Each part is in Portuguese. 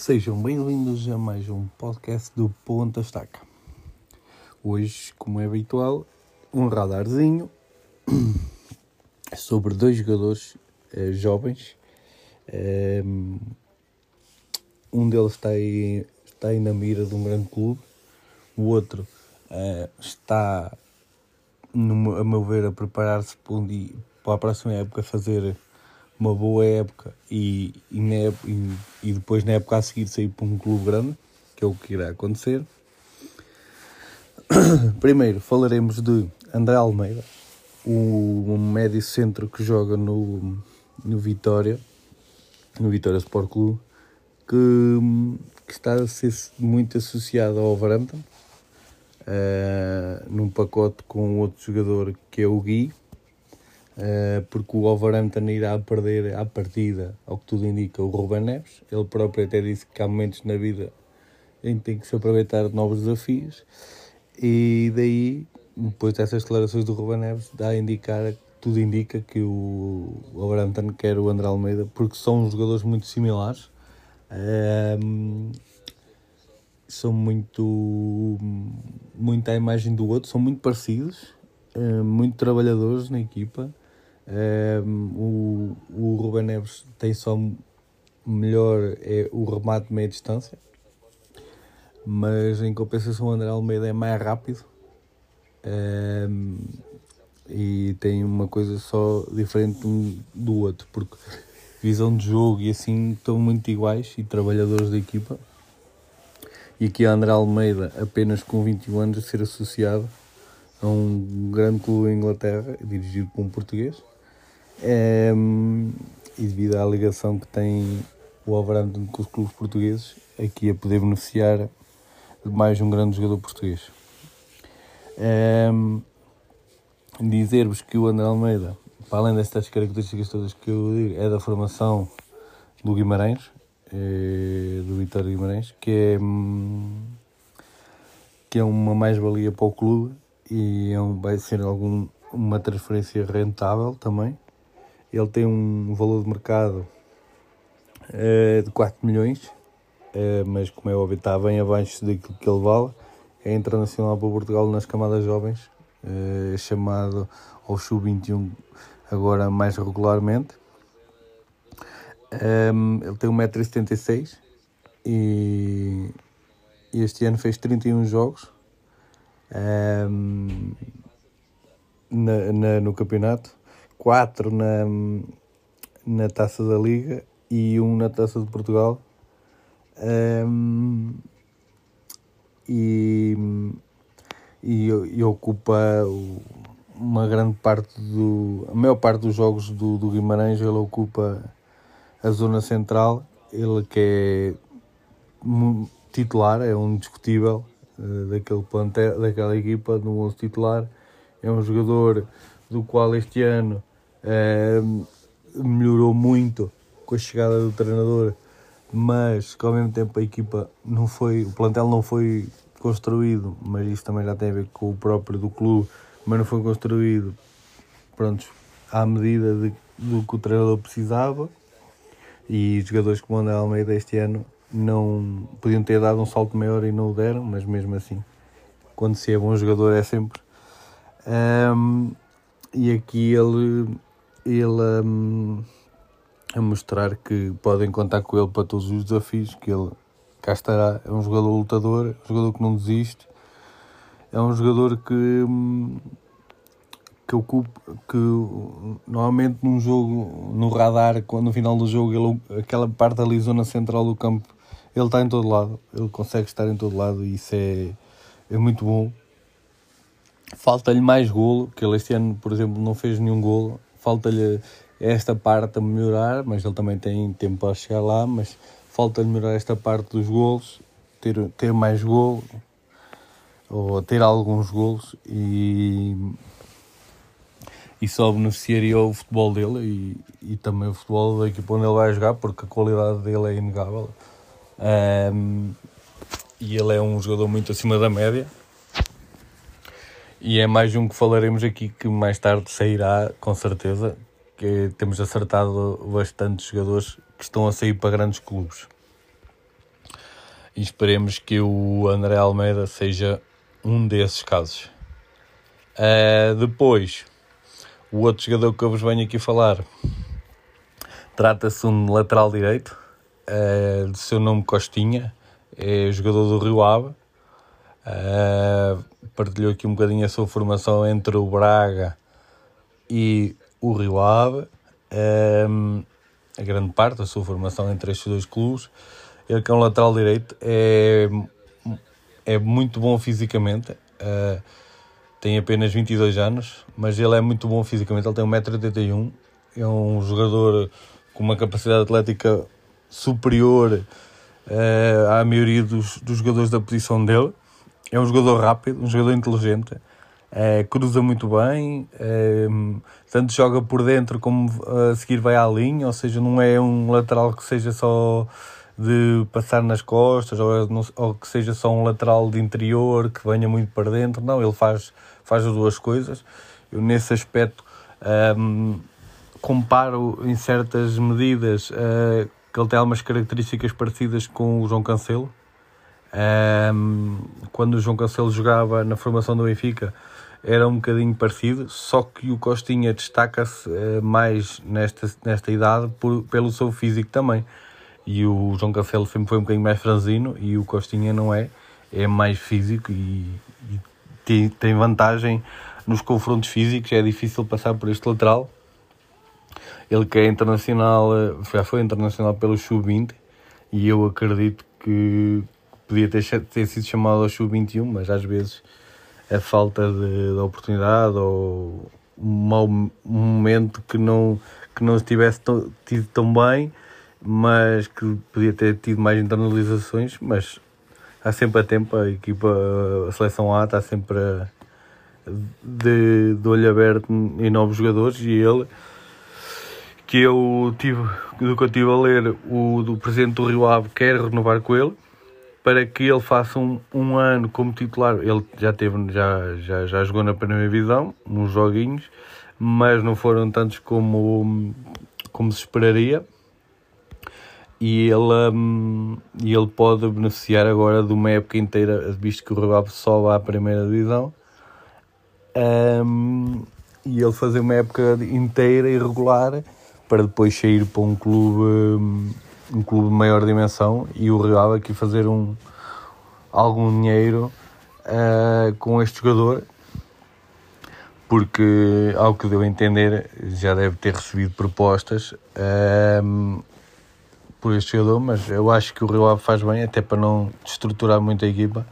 Sejam bem-vindos a mais um podcast do Ponta Estaca. Hoje, como é habitual, um radarzinho sobre dois jogadores eh, jovens. Eh, um deles está aí, está aí na mira de um grande clube, o outro eh, está, no, a meu ver, a preparar-se para, um para a próxima época fazer uma boa época e, e, e, e, depois na época a seguir sair para um clube grande, que é o que irá acontecer. Primeiro falaremos de André Almeida, o médio centro que joga no, no Vitória, no Vitória Sport Clube, que, que está a ser muito associado ao Overhampton, uh, num pacote com outro jogador que é o Gui, porque o Wolverhampton irá perder à partida, ao que tudo indica, o Ruben Neves. Ele próprio até disse que há momentos na vida em que tem que se aproveitar de novos desafios. E daí, depois dessas declarações do Ruben Neves, dá a indicar, tudo indica que o Wolverhampton quer o André Almeida, porque são jogadores muito similares. Uh, são muito, muito à imagem do outro, são muito parecidos, uh, muito trabalhadores na equipa um, o, o Ruben Neves tem só melhor é o remate de meia distância, mas em compensação o André Almeida é mais rápido um, e tem uma coisa só diferente um do outro, porque visão de jogo e assim estão muito iguais e trabalhadores da equipa. E aqui André Almeida, apenas com 21 anos, a ser associado a um grande clube em Inglaterra, dirigido por um português. É, e devido à ligação que tem o Wolverhampton com os clubes portugueses, aqui a poder beneficiar de mais um grande jogador português. É, Dizer-vos que o André Almeida, para além destas características todas que eu digo, é da formação do Guimarães, é, do Vitória Guimarães, que é, que é uma mais-valia para o clube e é um, vai ser algum, uma transferência rentável também. Ele tem um valor de mercado uh, de 4 milhões, uh, mas como é óbvio está bem abaixo daquilo que ele vale. É internacional para Portugal nas camadas jovens, uh, chamado ao Sub-21 agora mais regularmente. Um, ele tem 1,76m e, este ano fez 31 jogos um, na, na, no campeonato 4 na, na Taça da Liga e um na Taça de Portugal. Um, e, e, e, ocupa uma grande parte do. a maior parte dos jogos do, do Guimarães ele ocupa a zona central. Ele que é titular, é um discutível uh, daquele plantel, daquela equipa, no 11 titular. É um jogador do qual este ano Uh, melhorou muito com a chegada do treinador, mas que ao mesmo tempo a equipa não foi, o plantel não foi construído, mas isso também já tem a ver com o próprio do clube, mas não foi construído pronto, à medida de, do que o treinador precisava e jogadores como André Almeida este ano não podiam ter dado um salto maior e não o deram, mas mesmo assim, quando se é bom jogador é sempre. Um, e aqui ele ele um, a mostrar que podem contar com ele para todos os desafios, que ele cá estará, é um jogador lutador, é um jogador que não desiste, é um jogador que, hum, que ocupa, que normalmente num jogo, no radar, quando no final do jogo, ele, aquela parte ali, zona central do campo, ele está em todo lado, ele consegue estar em todo lado e isso é, é muito bom. Falta-lhe mais golo, que ele este ano, por exemplo, não fez nenhum golo falta-lhe esta parte a melhorar, mas ele também tem tempo para chegar lá, mas falta-lhe melhorar esta parte dos golos, ter, ter mais gol, ou ter alguns golos e, e só beneficiaria o futebol dele e, e também o futebol da equipa onde ele vai jogar, porque a qualidade dele é inegável. Um, e ele é um jogador muito acima da média. E é mais um que falaremos aqui que mais tarde sairá, com certeza, que temos acertado bastantes jogadores que estão a sair para grandes clubes. E esperemos que o André Almeida seja um desses casos. Uh, depois, o outro jogador que eu vos venho aqui falar trata-se um lateral direito, uh, de seu nome Costinha, é jogador do Rio Ave. Uh, partilhou aqui um bocadinho a sua formação entre o Braga e o Rio Ave. Um, a grande parte da sua formação entre estes dois clubes. Ele que é um lateral direito, é, é muito bom fisicamente, uh, tem apenas 22 anos, mas ele é muito bom fisicamente, ele tem 1,81m, é um jogador com uma capacidade atlética superior uh, à maioria dos, dos jogadores da posição dele. É um jogador rápido, um jogador inteligente, uh, cruza muito bem, uh, tanto joga por dentro como a seguir vai à linha, ou seja, não é um lateral que seja só de passar nas costas ou, ou, que seja só um lateral de interior que venha muito para dentro. Não, ele faz, faz as duas coisas. Eu, nesse aspecto, um, comparo em certas medidas que ele tem algumas características parecidas com o João Cancelo. Um, quando o João Cancelo jogava na formação do Benfica, era um bocadinho parecido, só que o Costinha destaca-se uh, mais nesta, nesta idade por, pelo seu físico também e o João Cancelo sempre foi um bocadinho mais franzino e o Costinha não é, é mais físico e, e tem, tem vantagem nos confrontos físicos, é difícil passar por este lateral. Ele que é internacional, já foi internacional pelo Sub-20 e eu acredito que podia ter, ter sido chamado ao Sub-21, mas às vezes a falta de, de oportunidade ou um mau momento que não, que não estivesse tido tão bem mas que podia ter tido mais internalizações, mas há sempre a tempo, a equipa, a seleção A está sempre a, de, de olho aberto em novos jogadores e ele que eu tive, do que eu tive a ler, o do presidente do Rio Ave quer renovar com ele para que ele faça um, um ano como titular. Ele já teve, já, já, já jogou na primeira divisão, nos joguinhos, mas não foram tantos como, como se esperaria e ele, um, e ele pode beneficiar agora de uma época inteira, visto que o só vai à primeira divisão, um, e ele fazer uma época inteira e regular para depois sair para um clube, hum, um clube de maior dimensão e o Ave aqui fazer um, algum dinheiro uh, com este jogador porque, ao que deu a entender, já deve ter recebido propostas um, por este jogador, mas eu acho que o Ave faz bem, até para não destruturar muito a equipa.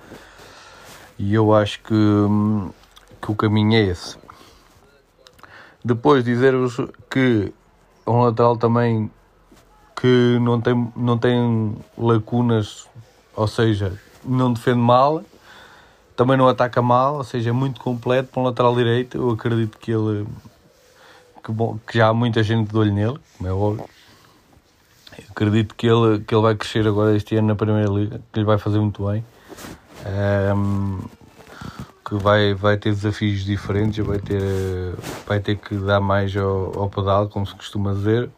E eu acho que, que o caminho é esse. Depois dizer-vos que um lateral também que não tem, não tem lacunas, ou seja, não defende mal, também não ataca mal, ou seja, é muito completo para um lateral direito. Eu acredito que ele que, bom, que já há muita gente de olho nele, como é óbvio acredito que ele, que ele vai crescer agora este ano na Primeira Liga, que ele vai fazer muito bem. Um, que vai, vai ter desafios diferentes, vai ter, vai ter que dar mais ao, ao pedal, como se costuma dizer.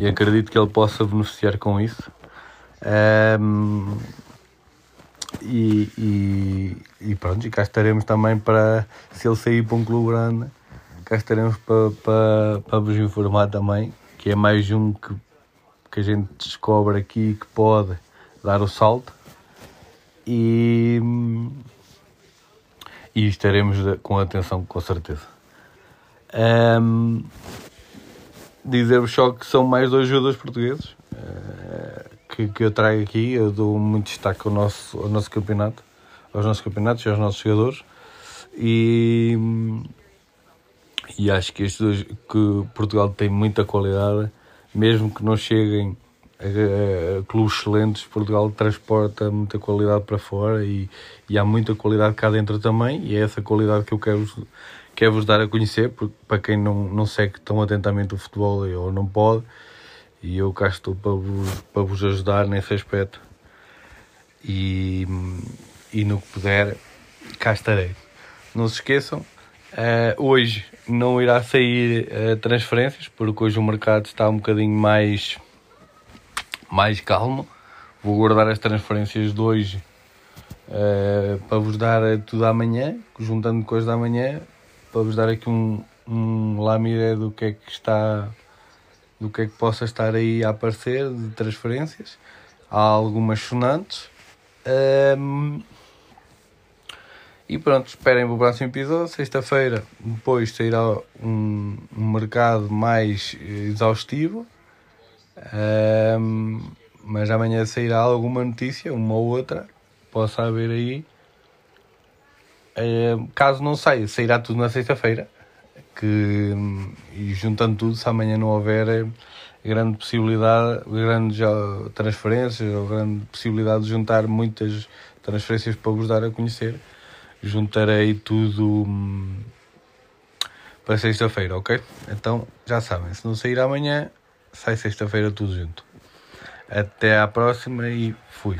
E acredito que ele possa beneficiar com isso. Um, e, e, e, pronto, e cá estaremos também para, se ele sair para um clube grande, cá estaremos para, para, para vos informar também, que é mais um que que a gente descobre aqui que pode dar o salto e, e estaremos com atenção com certeza. Um, Dizer-vos só que são mais dois jogadores portugueses uh, que, que eu trago aqui. Eu dou muito destaque ao nosso, ao nosso campeonato, aos nossos campeonatos e aos nossos jogadores. E, e acho que estes que Portugal tem muita qualidade mesmo que não cheguem a, clubes excelentes, Portugal transporta muita qualidade para fora e, e, há muita qualidade cá dentro também, e é essa qualidade que eu quero, quero vos dar a conhecer, porque, para quem não, não segue tão atentamente o futebol ou não pode, e eu cá estou para vos, para vos ajudar nesse aspecto. E, e no que puder, cá estarei. Não se esqueçam, Uh, hoje não irá sair uh, transferências, porque hoje o mercado está um bocadinho mais, mais calmo, Vou guardar as transferências de hoje uh, para vos dar tudo amanhã, juntando coisas da manhã, para vos dar aqui um, um lamiré do que é que está, do que é que possa estar aí a aparecer de transferências. Há algumas sonantes. Um, e pronto, esperem o próximo episódio. Sexta-feira, depois sairá um, um mercado mais exaustivo. Um, mas amanhã sairá alguma notícia, uma ou outra, possa haver aí. Um, caso não saia, sairá tudo na sexta-feira. Que, e juntando tudo, se amanhã não houver grande possibilidade, grandes transferências ou grande possibilidade de juntar muitas transferências para vos dar a conhecer juntarei tudo hum, para sexta-feira, ok? Então já sabem, se não sair amanhã, sai sexta-feira tudo junto. Até à próxima e fui.